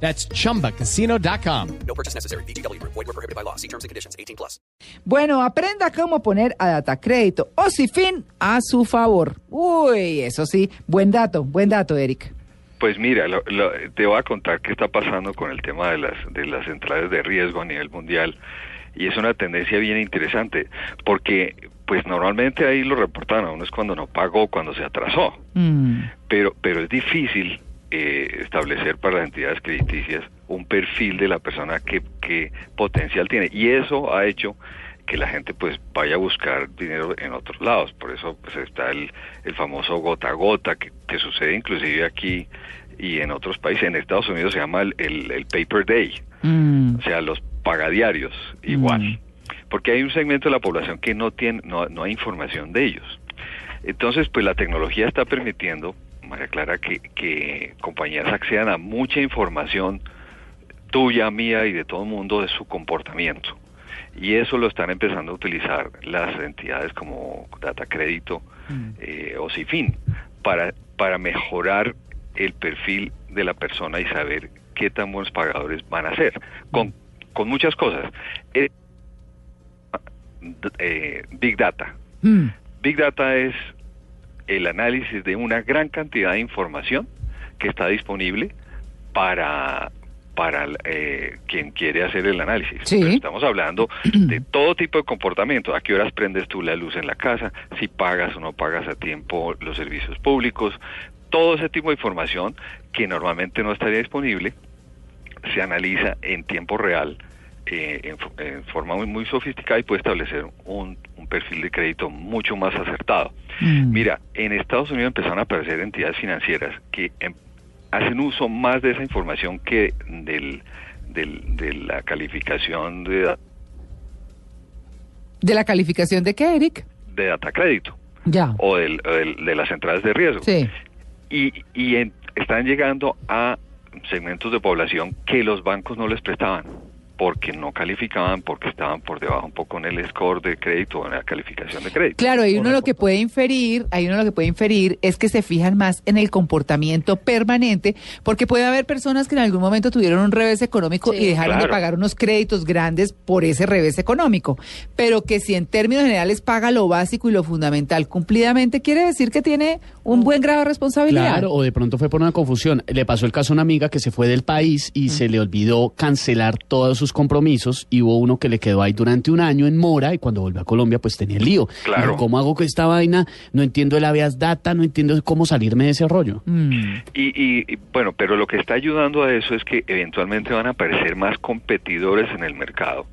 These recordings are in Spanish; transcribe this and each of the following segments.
That's chumbacasino.com. No purchase necessary. BGW. Void were prohibited by law. See terms and conditions. 18 plus. Bueno, aprenda cómo poner a Data Crédito o Cifin a su favor. Uy, eso sí, buen dato, buen dato, Eric. Pues mira, lo- lo- te voy a contar qué está pasando con el tema de las, de las centrales de riesgo a nivel mundial y es una tendencia bien interesante porque pues normalmente ahí lo reportan a uno es cuando no pagó, cuando se atrasó, Mm, pero, pero es difícil eh, establecer para las entidades crediticias un perfil de la persona que, que potencial tiene y eso ha hecho que la gente pues vaya a buscar dinero en otros lados. Por eso pues está el, el famoso gota a gota que, que sucede inclusive aquí y en otros países. En Estados Unidos se llama el, el, el paper day, mm, o sea, los pagadiarios igual. Porque hay un segmento de la población que no tiene, no, no hay información de ellos. Entonces, pues la tecnología está permitiendo, María Clara, que, que compañías accedan a mucha información tuya, mía y de todo el mundo de su comportamiento. Y eso lo están empezando a utilizar las entidades como Data Crédito eh, o Cifin para, para mejorar el perfil de la persona y saber qué tan buenos pagadores van a ser. Con, con muchas cosas. Eh, eh, Big Data. mm. Big Data es el análisis de una gran cantidad de información que está disponible para para eh, quien quiere hacer el análisis. Sí. Estamos hablando de todo tipo de comportamiento. ¿A qué horas prendes tú la luz en la casa? Si pagas o no pagas a tiempo los servicios públicos. Todo ese tipo de información que normalmente no estaría disponible se analiza en tiempo real eh, en, fo- en forma muy, muy sofisticada y puede establecer un, un perfil de crédito mucho más acertado. Mm. Mira, en Estados Unidos empezaron a aparecer entidades financieras que em- hacen uso más de esa información que del, del- de la calificación de, ¿De la calificación de qué, Eric? de data crédito Ya. o del- o del- de las entradas de riesgo. Sí. y, y en- están llegando a segmentos de población que los bancos no les prestaban porque no calificaban, porque estaban por debajo un poco en el score de crédito o en la calificación de crédito. Claro, hay uno lo que puede inferir, hay uno lo que puede inferir es que se fijan más en el comportamiento permanente, porque puede haber personas que en algún momento tuvieron un revés económico y dejaron de pagar unos créditos grandes por ese revés económico, pero que si en términos generales paga lo básico y lo fundamental cumplidamente, quiere decir que tiene un buen grado de responsabilidad. Claro, o de pronto fue por una confusión. Le pasó el caso a una amiga que se fue del país y se le olvidó cancelar todos sus compromisos y hubo uno que le quedó ahí durante un año en mora y cuando volvió a Colombia pues tenía el lío. Claro. Dijo, ¿Cómo hago con esta vaina? No entiendo el habeas data, no entiendo cómo salirme de ese rollo. Mm. Y, y- y, bueno, pero lo que está ayudando a eso es que eventualmente van a aparecer más competidores en el mercado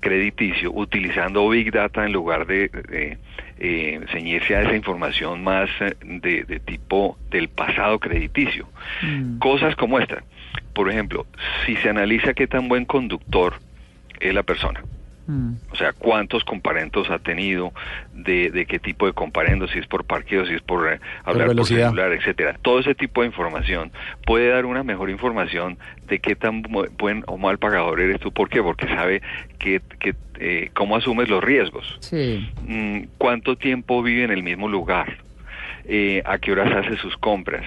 crediticio utilizando Big Data en lugar de, de, eh, ceñirse a esa información más eh, de, de tipo del pasado crediticio. Cosas como esta. Por ejemplo, si se analiza qué tan buen conductor es la persona, Mm. O sea, cuántos comparendos ha tenido, de, de qué tipo de comparendos, si es por parqueo, si es por eh, hablar por celular, etcétera. Todo ese tipo de información puede dar una mejor información de qué tan bu- buen o mal pagador eres tú. ¿Por qué? Porque sabe que, que, eh, cómo asumes los riesgos, Sí. Mm, cuánto tiempo vive en el mismo lugar, eh, a qué horas hace sus compras.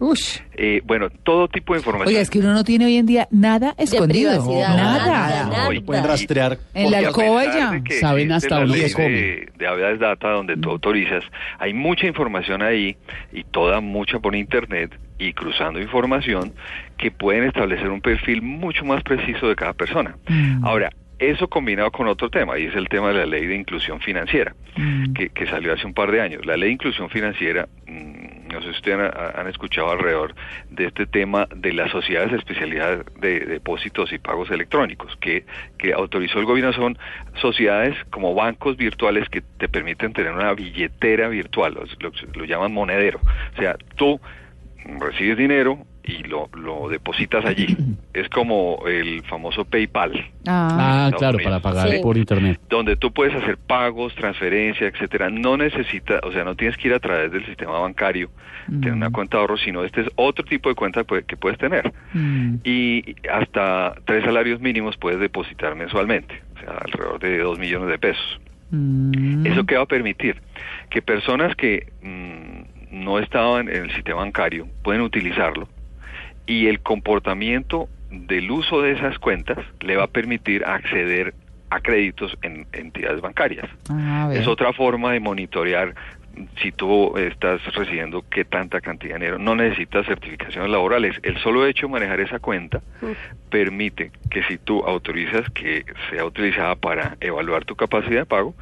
Ush. Eh, bueno, todo tipo de información. Oiga, es que uno no tiene hoy en día nada escondido. nada. nada, Pueden rastrear. En la alcoba ya. Saben hasta que come. de, de data donde tú autorizas, hay mucha información ahí y toda mucha por internet y cruzando información que pueden establecer un perfil mucho más preciso de cada persona. Mm. Ahora, eso combinado con otro tema, y es el tema de la ley de inclusión financiera, Mm. que, que salió hace un par de años. La ley de inclusión financiera, mm, no sé si ustedes han, han escuchado alrededor de este tema de las sociedades de especialidad de depósitos y pagos electrónicos, que, que autorizó el gobierno, son sociedades como bancos virtuales que te permiten tener una billetera virtual, lo, lo- lo llaman monedero. O sea, tú recibes dinero y lo, lo depositas allí. Es como el famoso PayPal, Ah, Ah, Estados claro, Unidos. para pagar Sí. por internet. donde tú puedes hacer pagos, transferencias, etcétera. No necesitas, o sea, no tienes que ir a través del sistema bancario, tener una cuenta de ahorro, sino este es otro tipo de cuenta que puedes tener. mm, Y hasta tres salarios mínimos puedes depositar mensualmente, o sea, alrededor de dos millones de pesos. mm. ¿Eso qué va a permitir? Que personas que mm, no estaban en el sistema bancario pueden utilizarlo y el comportamiento del uso de esas cuentas le va a permitir acceder a créditos en entidades bancarias. Ah. Es otra forma de monitorear si tú estás recibiendo qué tanta cantidad de dinero. No necesitas certificaciones laborales. El solo hecho de manejar esa cuenta permite que si tú autorizas que sea utilizada para evaluar tu capacidad de pago,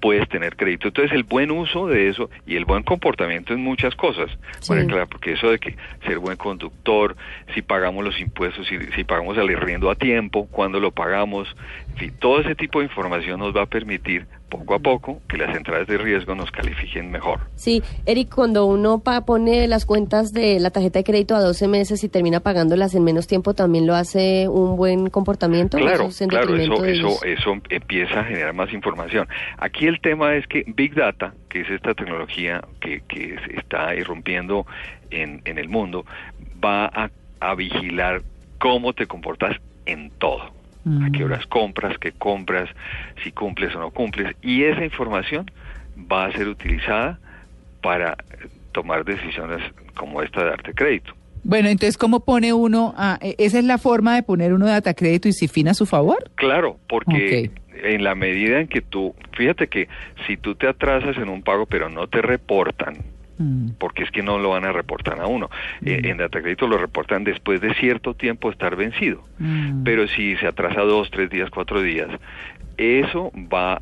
puedes tener crédito. Entonces el buen uso de eso y el buen comportamiento en muchas cosas. Sí. Bueno, claro, porque eso de que ser buen conductor, si pagamos los impuestos, si, si pagamos el arriendo a tiempo, cuando lo pagamos, en fin, todo ese tipo de información nos va a permitir poco a poco que las entradas de riesgo nos califiquen mejor. Sí, Eric, cuando uno pa- pone las cuentas de la tarjeta de crédito a 12 meses y termina pagándolas en menos tiempo, ¿también lo hace un buen comportamiento? ¿O Claro, eso es claro, eso, eso empieza a generar más información. Aquí el tema es que Big Data, que es esta tecnología que, que se está irrumpiendo en, en el mundo, va a, a vigilar cómo te comportas en todo. A qué horas compras, qué compras, si cumples o no cumples. Y esa información va a ser utilizada para tomar decisiones como esta de darte crédito. Bueno, entonces, ¿cómo pone uno? a- e- esa es la forma de poner uno data crédito y CIFIN a su favor. Claro, porque en la medida en que tú, fíjate que si tú te atrasas en un pago pero no te reportan, Mm. porque es que no lo van a reportar a uno, eh, en Datacrédito lo reportan después de cierto tiempo de estar vencido, Mm. pero si se atrasa dos, tres días, cuatro días, eso va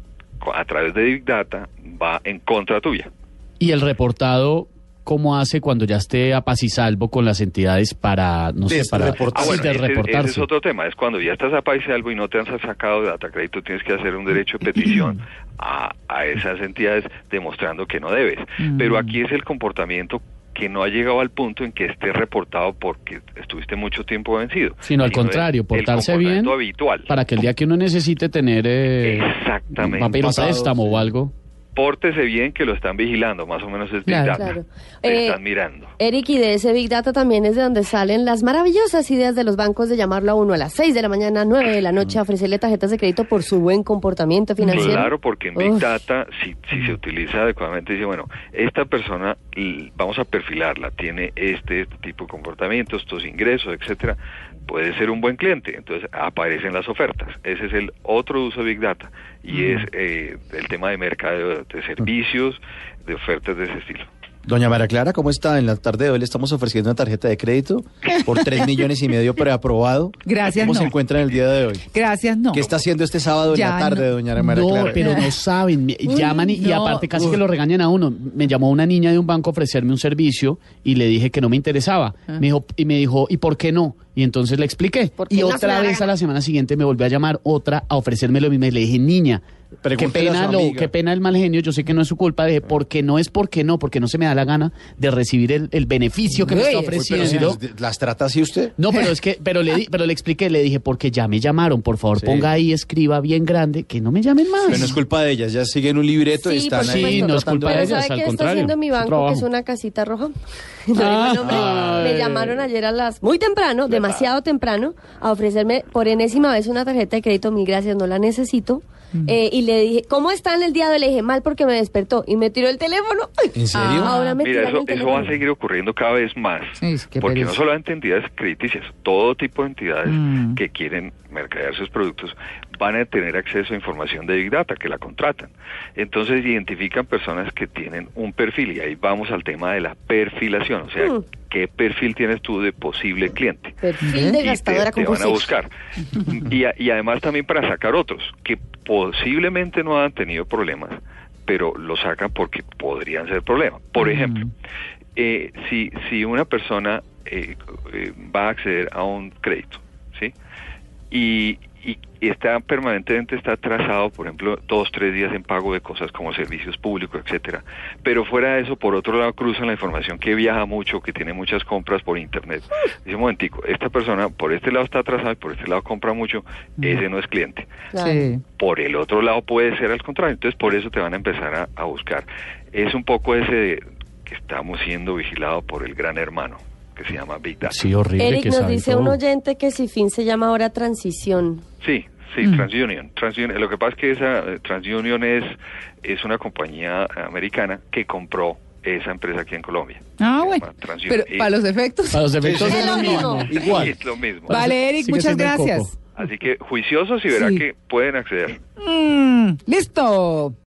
a través de Big Data, va en contra tuya. Y el reportado, ¿cómo hace cuando ya esté a paz y salvo con las entidades para, no sé, para Desreportarse. Ah, bueno, ese, ese desreportarse? es otro tema. Es cuando ya estás a país y algo y no te han sacado de data crédito, tienes que hacer un derecho de petición a, a esas entidades demostrando que no debes. Pero aquí es el comportamiento que no ha llegado al punto en que esté reportado porque estuviste mucho tiempo vencido. Sino al contrario, el portarse bien comportamiento habitual. Para que el día que uno necesite tener... Eh, Exactamente. Pasado, préstamo o algo. Pórtese bien que lo están vigilando, más o menos es Big Claro. Data. Claro. Te Eh, están mirando. Eric, y de ese Big Data también es de donde salen las maravillosas ideas de los bancos de llamarlo a uno a las 6 de la mañana, 9 de la noche, a ofrecerle tarjetas de crédito por su buen comportamiento financiero. Claro, porque en Big Uf. Data, si, si se utiliza adecuadamente, dice, bueno, esta persona, vamos a perfilarla, tiene este, este tipo de comportamientos, estos ingresos, etcétera, puede ser un buen cliente. Entonces aparecen las ofertas. Ese es el otro uso de Big Data y es eh, el tema de mercado de servicios, de ofertas de ese estilo. Doña María Clara, ¿cómo está? En la tarde de hoy le estamos ofreciendo una tarjeta de crédito por 3 millones y medio preaprobado. Gracias, ¿Cómo no. se encuentra en el día de hoy? Gracias, no. ¿Qué está haciendo este sábado en la tarde, no. doña María No, Clara? pero no saben. me- llaman y, y no. aparte casi que lo regañan a uno. Me llamó una niña de un banco a ofrecerme un servicio y le dije que no me interesaba. Ah. Me dijo, y me dijo, ¿y por qué no? Y entonces le expliqué. Y no otra vez a la semana siguiente me volvió a llamar otra a ofrecerme lo mismo. Y le dije, niña, qué pena, lo, qué pena el mal genio. Yo sé que no es su culpa. Dije, porque no es porque no, porque no se me da la gana de recibir el, el beneficio que me está Uy, pero si ofreciendo. las, las trata así usted. No, pero es que, pero le, di- pero le expliqué, le dije, porque ya me llamaron, por favor, Sí. ponga ahí, escriba bien grande, que no me llamen más. Pero no es culpa de ellas, ya siguen un libreto y Sí, están por ahí supuesto. no es culpa de de- ellas, ¿sabe al qué está contrario, haciendo mi banco? Que es una casita roja. No. Ay. Me llamaron ayer a las... Muy temprano, demasiado temprano, a ofrecerme por enésima vez una tarjeta de crédito. Mil gracias, no la necesito. Eh, y le dije, ¿cómo está en el día de hoy? Le dije, mal porque me despertó. Y me tiró el teléfono. ¿En serio? Ahora me Mira, eso, el eso va a seguir ocurriendo cada vez más. Sí, porque no solamente entidades crediticias, todo tipo de entidades Mm. que quieren mercadear sus productos van a tener acceso a información de Big Data, que la contratan. Entonces identifican personas que tienen un perfil y ahí vamos al tema de la perfilación, o sea, Mm. ¿qué perfil tienes tú de posible cliente? Perfil de y te, gastadora te van a buscar. y, a- y además también para sacar otros que posiblemente no han tenido problemas, pero lo sacan porque podrían ser problemas. Por ejemplo, eh, si, si una persona eh, eh, va a acceder a un crédito, ¿sí? Y, y está permanentemente está atrasado, por ejemplo, dos, tres días en pago de cosas como servicios públicos, etcétera. Pero fuera de eso, por otro lado, cruzan la información que viaja mucho, que tiene muchas compras por internet. Dice, un momentico, esta persona por este lado está atrasada y por este lado compra mucho, ese no es cliente. Sí. Por el otro lado puede ser al contrario, entonces por eso te van a empezar a, a buscar. Es un poco ese de que estamos siendo vigilados por el gran hermano, que se llama Big Data. Sí, horrible. Eric que nos dice todo. un oyente que si fin se llama ahora transición. Sí, sí, Mm. TransUnion. TransUnion. Lo que pasa es que esa eh, TransUnion es, es una compañía americana que compró esa empresa aquí en Colombia. Ah, bueno. Pero Y- para los efectos. Para los efectos Es es lo lo mismo. mismo. Igual. Es lo mismo. Vale, Eric, Sigue muchas gracias. Así que juiciosos y verá Sí. que pueden acceder. Mm, listo.